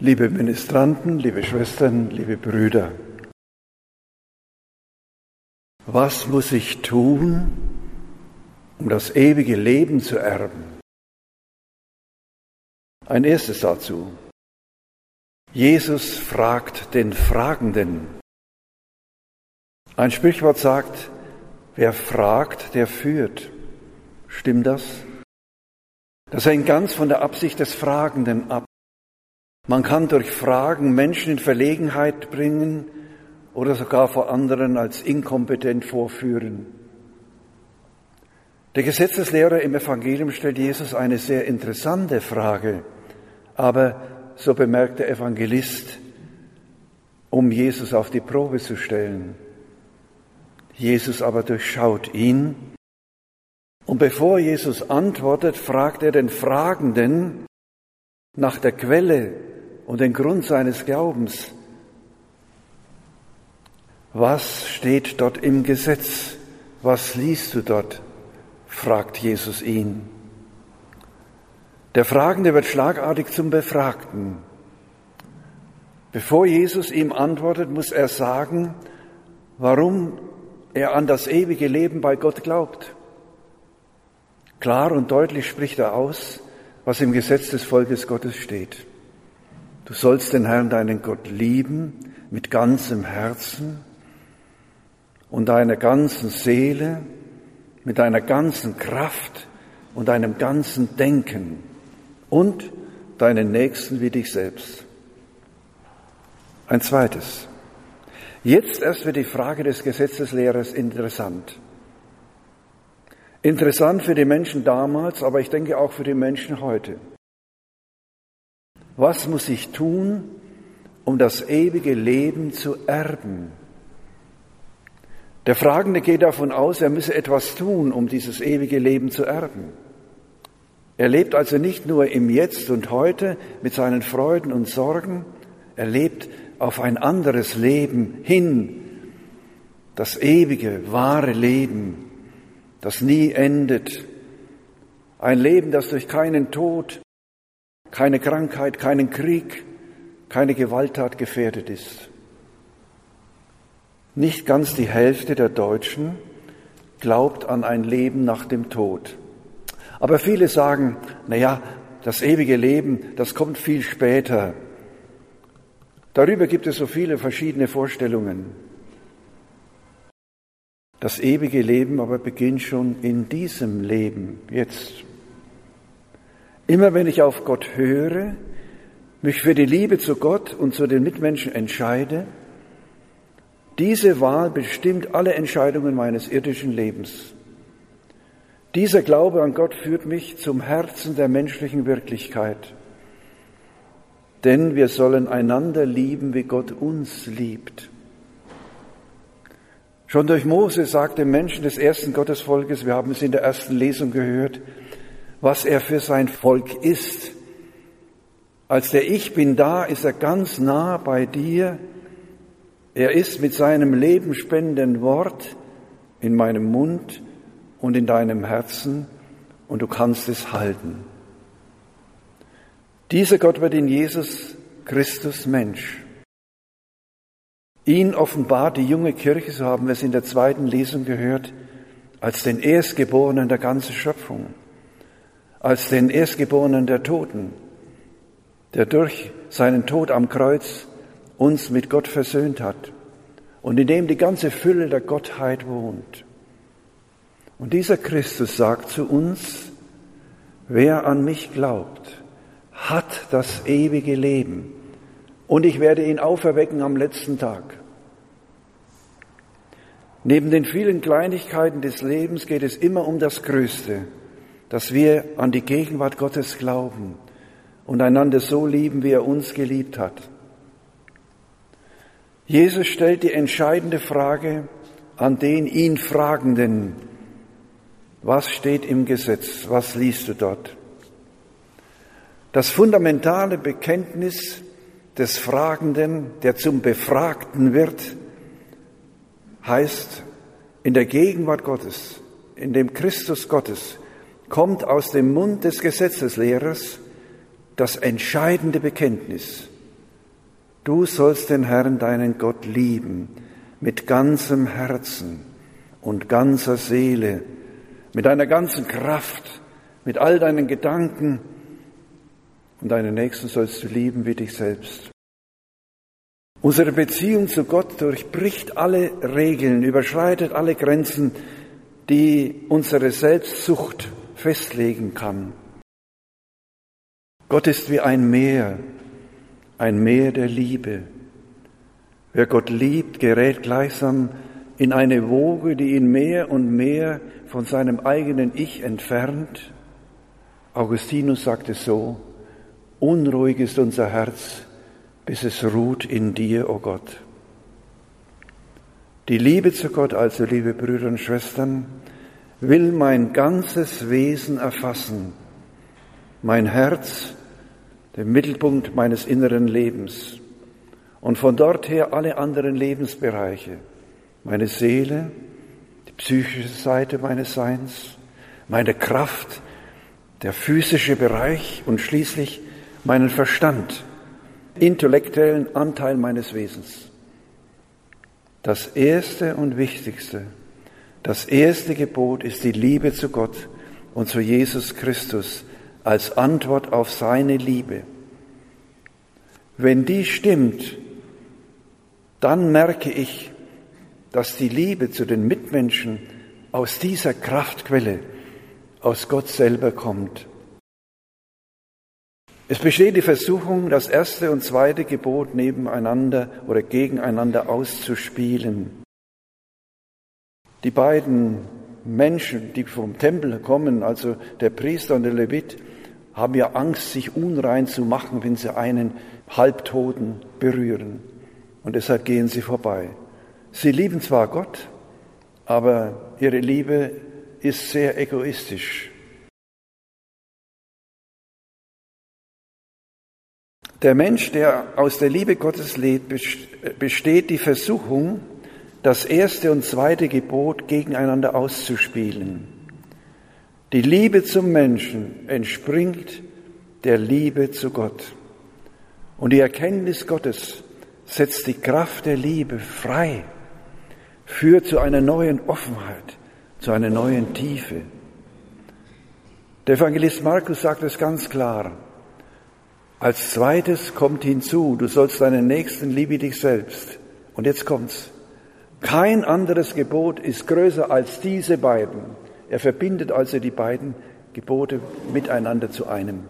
Liebe Ministranten, liebe Schwestern, liebe Brüder, was muss ich tun, um das ewige Leben zu erben? Ein erstes dazu. Jesus fragt den Fragenden. Ein Sprichwort sagt, wer fragt, der führt. Stimmt das? Das hängt ganz von der Absicht des Fragenden ab. Man kann durch Fragen Menschen in Verlegenheit bringen oder sogar vor anderen als inkompetent vorführen. Der Gesetzeslehrer im Evangelium stellt Jesus eine sehr interessante Frage, aber so bemerkt der Evangelist, um Jesus auf die Probe zu stellen. Jesus aber durchschaut ihn und bevor Jesus antwortet, fragt er den Fragenden nach der Quelle und den Grund seines Glaubens. Was steht dort im Gesetz? Was liest du dort? fragt Jesus ihn. Der Fragende wird schlagartig zum Befragten. Bevor Jesus ihm antwortet, muss er sagen, warum er an das ewige Leben bei Gott glaubt. Klar und deutlich spricht er aus, was im Gesetz des Volkes Gottes steht. Du sollst den Herrn, deinen Gott, lieben mit ganzem Herzen und deiner ganzen Seele, mit deiner ganzen Kraft und deinem ganzen Denken und deinen Nächsten wie dich selbst. Ein zweites. Jetzt erst wird die Frage des Gesetzeslehrers interessant. Interessant für die Menschen damals, aber ich denke auch für die Menschen heute. Was muss ich tun, um das ewige Leben zu erben? Der Fragende geht davon aus, er müsse etwas tun, um dieses ewige Leben zu erben. Er lebt also nicht nur im Jetzt und heute mit seinen Freuden und Sorgen, er lebt auf ein anderes Leben hin, das ewige, wahre Leben, das nie endet. Ein Leben, das durch keinen Tod, keine Krankheit, keinen Krieg, keine Gewalttat gefährdet ist. Nicht ganz die Hälfte der Deutschen glaubt an ein Leben nach dem Tod. Aber viele sagen, na ja, das ewige Leben, das kommt viel später. Darüber gibt es so viele verschiedene Vorstellungen. Das ewige Leben aber beginnt schon in diesem Leben, jetzt. Immer wenn ich auf Gott höre, mich für die Liebe zu Gott und zu den Mitmenschen entscheide, diese Wahl bestimmt alle Entscheidungen meines irdischen Lebens. Dieser Glaube an Gott führt mich zum Herzen der menschlichen Wirklichkeit. Denn wir sollen einander lieben, wie Gott uns liebt. Schon durch Mose sagt dem Menschen des ersten Gottesvolkes, wir haben es in der ersten Lesung gehört, was er für sein Volk ist. Als der Ich bin da, ist er ganz nah bei dir. Er ist mit seinem lebenspendenden Wort in meinem Mund und in deinem Herzen und du kannst es halten. Dieser Gott wird in Jesus Christus Mensch. Ihn offenbart die junge Kirche, so haben wir es in der zweiten Lesung gehört, als den Erstgeborenen der ganzen Schöpfung, als den Erstgeborenen der Toten, der durch seinen Tod am Kreuz uns mit Gott versöhnt hat und in dem die ganze Fülle der Gottheit wohnt. Und dieser Christus sagt zu uns, wer an mich glaubt, hat das ewige Leben und ich werde ihn auferwecken am letzten Tag. Neben den vielen Kleinigkeiten des Lebens geht es immer um das Größte, dass wir an die Gegenwart Gottes glauben und einander so lieben, wie er uns geliebt hat. Jesus stellt die entscheidende Frage an den ihn Fragenden. Was steht im Gesetz? Was liest du dort? Das fundamentale Bekenntnis des Fragenden, der zum Befragten wird, heißt, in der Gegenwart Gottes, in dem Christus Gottes, kommt aus dem Mund des Gesetzeslehrers das entscheidende Bekenntnis. Du sollst den Herrn, deinen Gott, lieben mit ganzem Herzen und ganzer Seele, mit deiner ganzen Kraft, mit all deinen Gedanken und deinen Nächsten sollst du lieben wie dich selbst. Unsere Beziehung zu Gott durchbricht alle Regeln, überschreitet alle Grenzen, die unsere Selbstsucht festlegen kann. Gott ist wie ein Meer, ein Meer der Liebe. Wer Gott liebt, gerät gleichsam in eine Woge, die ihn mehr und mehr von seinem eigenen Ich entfernt. Augustinus sagte so, unruhig ist unser Herz, bis es ruht in dir, o oh Gott. Die Liebe zu Gott, also liebe Brüder und Schwestern, will mein ganzes Wesen erfassen, mein Herz, den Mittelpunkt meines inneren Lebens und von dort her alle anderen Lebensbereiche, meine Seele, die psychische Seite meines Seins, meine Kraft, der physische Bereich und schließlich meinen Verstand, intellektuellen Anteil meines Wesens. Das erste und wichtigste, das erste Gebot ist die Liebe zu Gott und zu Jesus Christus als Antwort auf seine Liebe. Wenn die stimmt, dann merke ich, dass die Liebe zu den Mitmenschen aus dieser Kraftquelle, aus Gott selber kommt. Es besteht die Versuchung, das erste und zweite Gebot nebeneinander oder gegeneinander auszuspielen. Die beiden Menschen, die vom Tempel kommen, also der Priester und der Levit, haben ja Angst, sich unrein zu machen, wenn sie einen Halbtoten berühren und deshalb gehen sie vorbei. Sie lieben zwar Gott, aber ihre Liebe ist sehr egoistisch. Der Mensch, der aus der Liebe Gottes lebt, besteht die Versuchung, das erste und zweite Gebot gegeneinander auszuspielen. Die Liebe zum Menschen entspringt der Liebe zu Gott. Und die Erkenntnis Gottes setzt die Kraft der Liebe frei, führt zu einer neuen Offenheit, zu einer neuen Tiefe. Der Evangelist Markus sagt es ganz klar. Als zweites kommt hinzu, du sollst deinen Nächsten liebe dich selbst. Und jetzt kommt's. Kein anderes Gebot ist größer als diese beiden. Er verbindet also die beiden Gebote miteinander zu einem.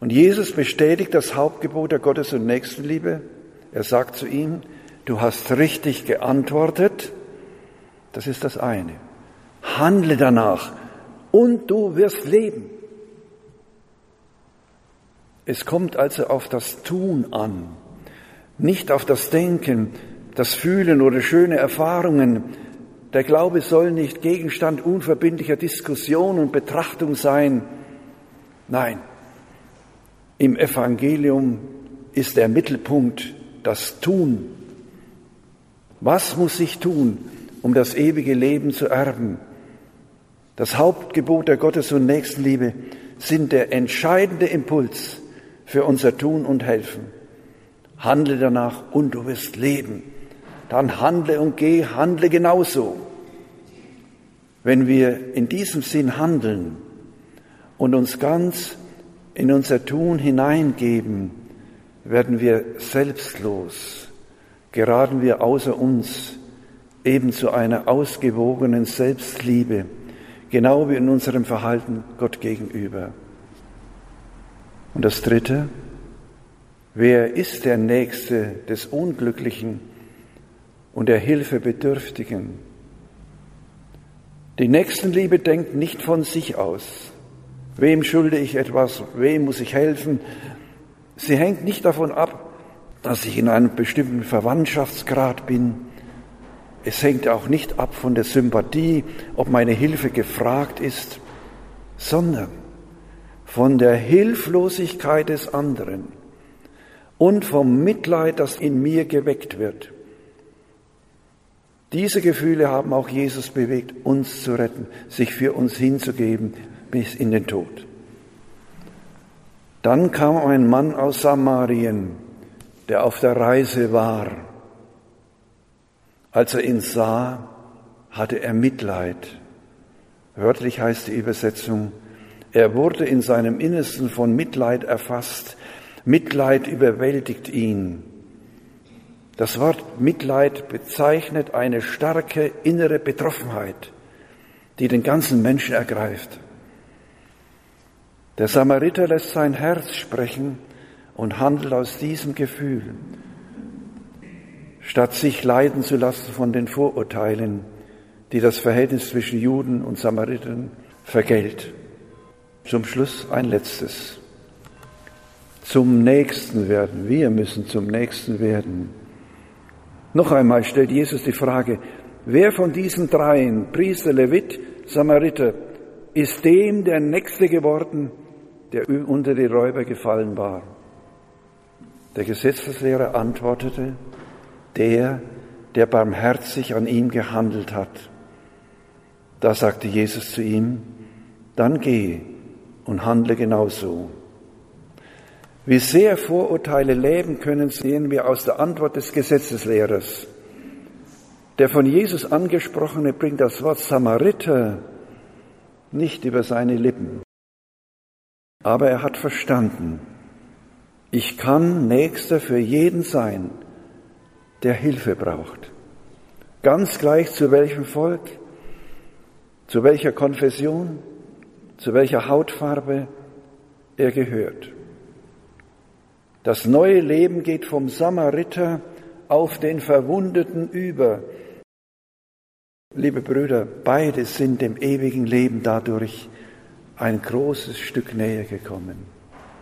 Und Jesus bestätigt das Hauptgebot der Gottes- und Nächstenliebe. Er sagt zu ihm, du hast richtig geantwortet. Das ist das eine. Handle danach und du wirst leben. Es kommt also auf das Tun an, nicht auf das Denken, das Fühlen oder schöne Erfahrungen. Der Glaube soll nicht Gegenstand unverbindlicher Diskussion und Betrachtung sein. Nein, im Evangelium ist der Mittelpunkt das Tun. Was muss ich tun, um das ewige Leben zu erben? Das Hauptgebot der Gottes- und Nächstenliebe sind der entscheidende Impuls für unser Tun und Helfen. Handle danach und du wirst leben. Dann handle und geh, handle genauso. Wenn wir in diesem Sinn handeln und uns ganz in unser Tun hineingeben, werden wir selbstlos, geraten wir außer uns eben zu einer ausgewogenen Selbstliebe, genau wie in unserem Verhalten Gott gegenüber. Und das Dritte, wer ist der Nächste des Unglücklichen und der Hilfebedürftigen? Die Nächstenliebe denkt nicht von sich aus, Wem schulde ich etwas? Wem muss ich helfen? Sie hängt nicht davon ab, dass ich in einem bestimmten Verwandtschaftsgrad bin. Es hängt auch nicht ab von der Sympathie, ob meine Hilfe gefragt ist, sondern von der Hilflosigkeit des anderen und vom Mitleid, das in mir geweckt wird. Diese Gefühle haben auch Jesus bewegt, uns zu retten, sich für uns hinzugeben, bis in den Tod. Dann kam ein Mann aus Samarien, der auf der Reise war. Als er ihn sah, hatte er Mitleid. Wörtlich heißt die Übersetzung, er wurde in seinem Innersten von Mitleid erfasst. Mitleid überwältigt ihn. Das Wort Mitleid bezeichnet eine starke innere Betroffenheit, die den ganzen Menschen ergreift. Der Samariter lässt sein Herz sprechen und handelt aus diesem Gefühl, statt sich leiden zu lassen von den Vorurteilen, die das Verhältnis zwischen Juden und Samaritern vergällt. Zum Schluss ein letztes. Zum Nächsten werden. Wir müssen zum Nächsten werden. Noch einmal stellt Jesus die Frage, wer von diesen dreien, Priester, Levit, Samariter, ist dem der Nächste geworden, der unter die Räuber gefallen war? Der Gesetzeslehrer antwortete, der, der barmherzig an ihm gehandelt hat. Da sagte Jesus zu ihm, dann geh und handle genauso. Wie sehr Vorurteile leben können, sehen wir aus der Antwort des Gesetzeslehrers. Der von Jesus angesprochene bringt das Wort Samariter nicht über seine Lippen. Aber er hat verstanden, ich kann Nächster für jeden sein, der Hilfe braucht. Ganz gleich zu welchem Volk, zu welcher Konfession, zu welcher Hautfarbe er gehört. Das neue Leben geht vom Samariter auf den Verwundeten über. Liebe Brüder, beide sind dem ewigen Leben dadurch ein großes Stück näher gekommen.